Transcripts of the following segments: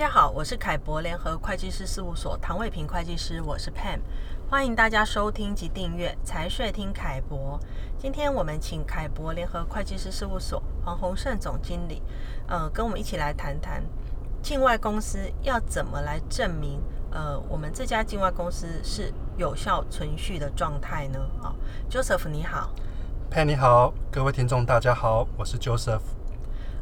大家好，我是凯博联合会计师事务所唐伟平会计师，我是 Pam，欢迎大家收听及订阅财税听凯博。今天我们请凯博联合会计师事务所黄鸿胜总经理，呃，跟我们一起来谈谈境外公司要怎么来证明，呃，我们这家境外公司是有效存续的状态呢？啊、，Joseph 你好，Pam 你好，各位听众大家好，我是 Joseph。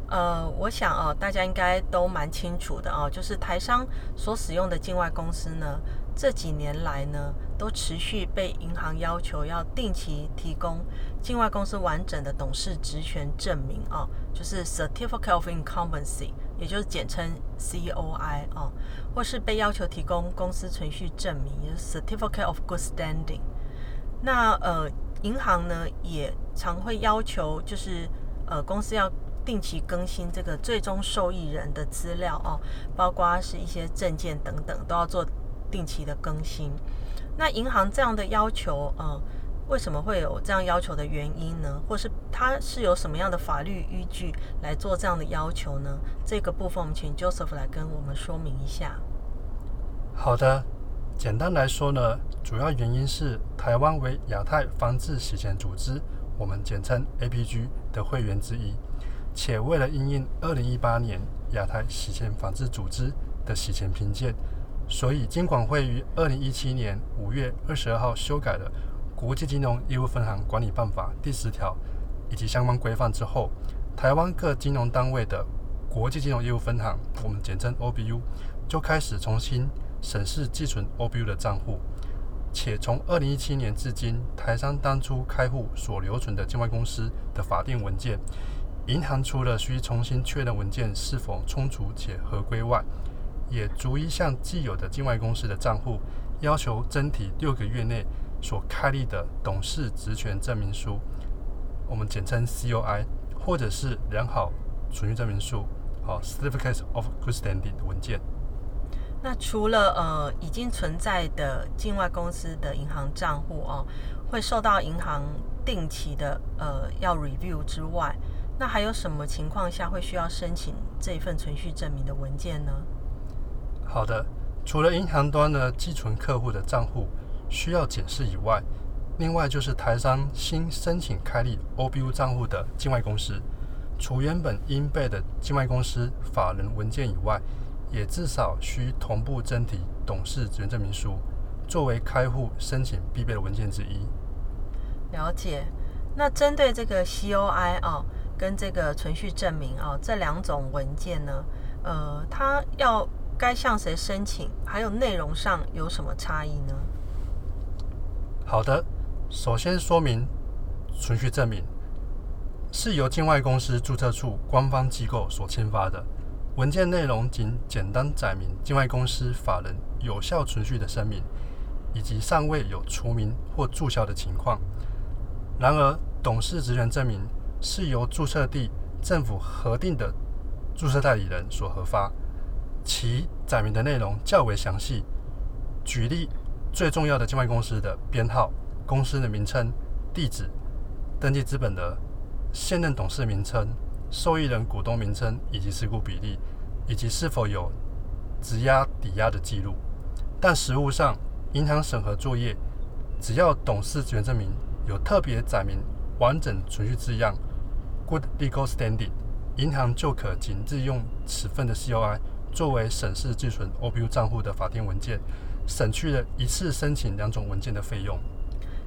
呃，我想哦，大家应该都蛮清楚的哦，就是台商所使用的境外公司呢，这几年来呢，都持续被银行要求要定期提供境外公司完整的董事职权证明哦，就是 Certificate of Incumbency，也就是简称 COI 哦，或是被要求提供公司存续证明，就是 Certificate of Good Standing。那呃，银行呢也常会要求，就是呃，公司要定期更新这个最终受益人的资料哦，包括是一些证件等等，都要做定期的更新。那银行这样的要求，呃，为什么会有这样要求的原因呢？或是它是有什么样的法律依据来做这样的要求呢？这个部分我们请 Joseph 来跟我们说明一下。好的，简单来说呢，主要原因是台湾为亚太防治洗钱组织，我们简称 APG 的会员之一。且为了应应二零一八年亚太洗钱防治组织的洗钱评鉴，所以金管会于二零一七年五月二十二号修改了《国际金融业务分行管理办法》第十条以及相关规范之后，台湾各金融单位的国际金融业务分行，我们简称 OBU，就开始重新审视寄存 OBU 的账户，且从二零一七年至今，台商当初开户所留存的境外公司的法定文件。银行除了需重新确认文件是否充足且合规外，也逐一向既有的境外公司的账户要求增提六个月内所开立的董事职权证明书，我们简称 COI，或者是良好存续证明书，好 Certificate of Good Standing 的文件。那除了呃已经存在的境外公司的银行账户哦，会受到银行定期的呃要 review 之外，那还有什么情况下会需要申请这一份存续证明的文件呢？好的，除了银行端的寄存客户的账户需要检视以外，另外就是台商新申请开立 OBU 账户的境外公司，除原本应备的境外公司法人文件以外，也至少需同步增提董事职员证明书，作为开户申请必备的文件之一。了解。那针对这个 COI 哦。跟这个存续证明啊，这两种文件呢，呃，它要该向谁申请，还有内容上有什么差异呢？好的，首先说明存续证明是由境外公司注册处官方机构所签发的文件，内容仅简单载明境外公司法人有效存续的声明，以及尚未有除名或注销的情况。然而，董事职权证明。是由注册地政府核定的注册代理人所核发，其载明的内容较为详细。举例，最重要的境外公司的编号、公司的名称、地址、登记资本额、现任董事名称、受益人股东名称以及持股比例，以及是否有质押抵押的记录。但实务上，银行审核作业，只要董事职权证明有特别载明完整存续字样。Good legal standing，银行就可仅自用此份的 COI 作为审视寄存 OBU 账户的法定文件，省去了一次申请两种文件的费用。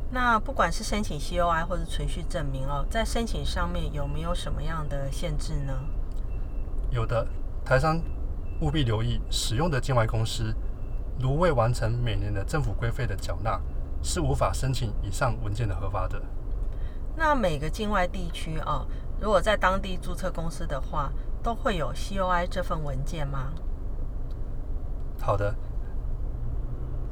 那不管是申请 COI 或者存续证明哦，在申请上面有没有什么样的限制呢？有的，台商务必留意，使用的境外公司如未完成每年的政府规费的缴纳，是无法申请以上文件的核发的。那每个境外地区哦。如果在当地注册公司的话，都会有 COI 这份文件吗？好的，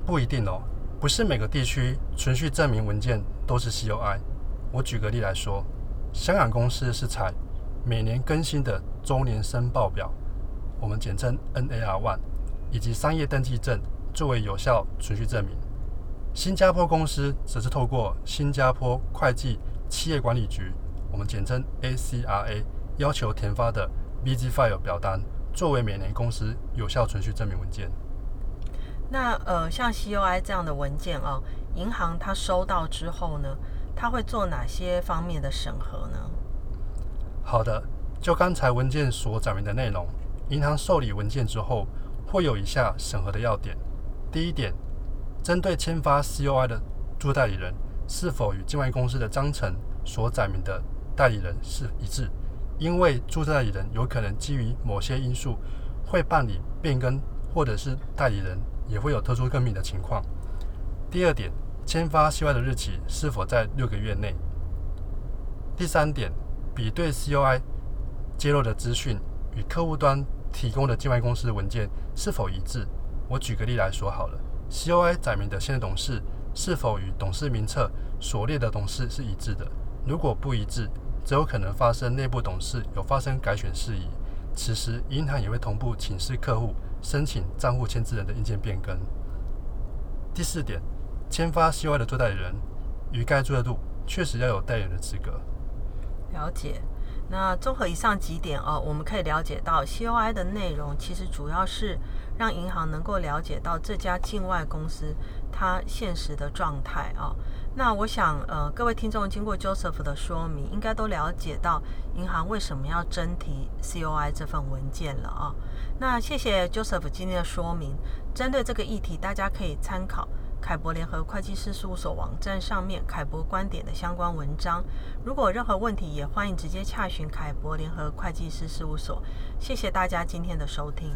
不一定哦，不是每个地区存续证明文件都是 COI。我举个例来说，香港公司是采每年更新的周年申报表，我们简称 NAR One，以及商业登记证作为有效存续证明。新加坡公司则是透过新加坡会计企业管理局。我们简称 ACRA，要求填发的 Visa File 表单作为每年公司有效存续证明文件。那呃，像 COI 这样的文件哦，银行它收到之后呢，它会做哪些方面的审核呢？好的，就刚才文件所载明的内容，银行受理文件之后，会有以下审核的要点。第一点，针对签发 COI 的驻代理人，是否与境外公司的章程所载明的代理人是一致？因为注册代理人有可能基于某些因素，会办理变更，或者是代理人也会有特殊更名的情况。第二点，签发 COI 的日期是否在六个月内？第三点。比对 COI 揭露的资讯与客户端提供的境外公司文件是否一致？我举个例来说好了，COI 载明的现任董事是否与董事名册所列的董事是一致的？如果不一致，则有可能发生内部董事有发生改选事宜。此时，银行也会同步请示客户申请账户签字人的印鉴变更。第四点，签发 COI 的做代理人与该注册度确实要有代理人的资格。了解，那综合以上几点哦，我们可以了解到 COI 的内容其实主要是让银行能够了解到这家境外公司它现实的状态啊。那我想呃，各位听众经过 Joseph 的说明，应该都了解到银行为什么要征提 COI 这份文件了啊。那谢谢 Joseph 今天的说明，针对这个议题，大家可以参考。凯博联合会计师事务所网站上面凯博观点的相关文章，如果有任何问题，也欢迎直接洽询凯博联合会计师事务所。谢谢大家今天的收听。